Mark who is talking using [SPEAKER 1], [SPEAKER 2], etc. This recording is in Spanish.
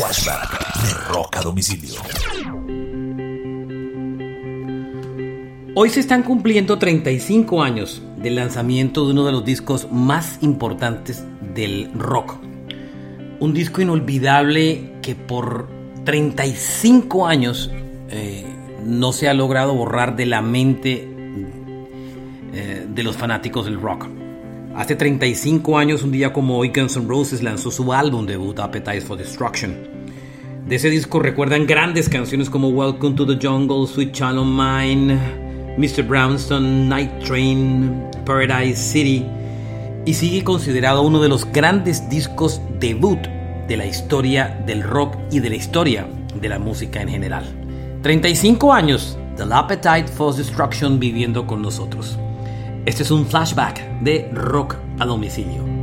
[SPEAKER 1] De Rock a Domicilio.
[SPEAKER 2] Hoy se están cumpliendo 35 años del lanzamiento de uno de los discos más importantes del rock. Un disco inolvidable que por 35 años eh, no se ha logrado borrar de la mente eh, de los fanáticos del rock. Hace 35 años, un día como hoy, Guns N' Roses lanzó su álbum debut, Appetite for Destruction. De ese disco recuerdan grandes canciones como Welcome to the Jungle, Sweet Child of Mine, Mr. Brownstone, Night Train, Paradise City, y sigue considerado uno de los grandes discos debut de la historia del rock y de la historia de la música en general. 35 años del Appetite for Destruction viviendo con nosotros. Este es un flashback de rock a domicilio.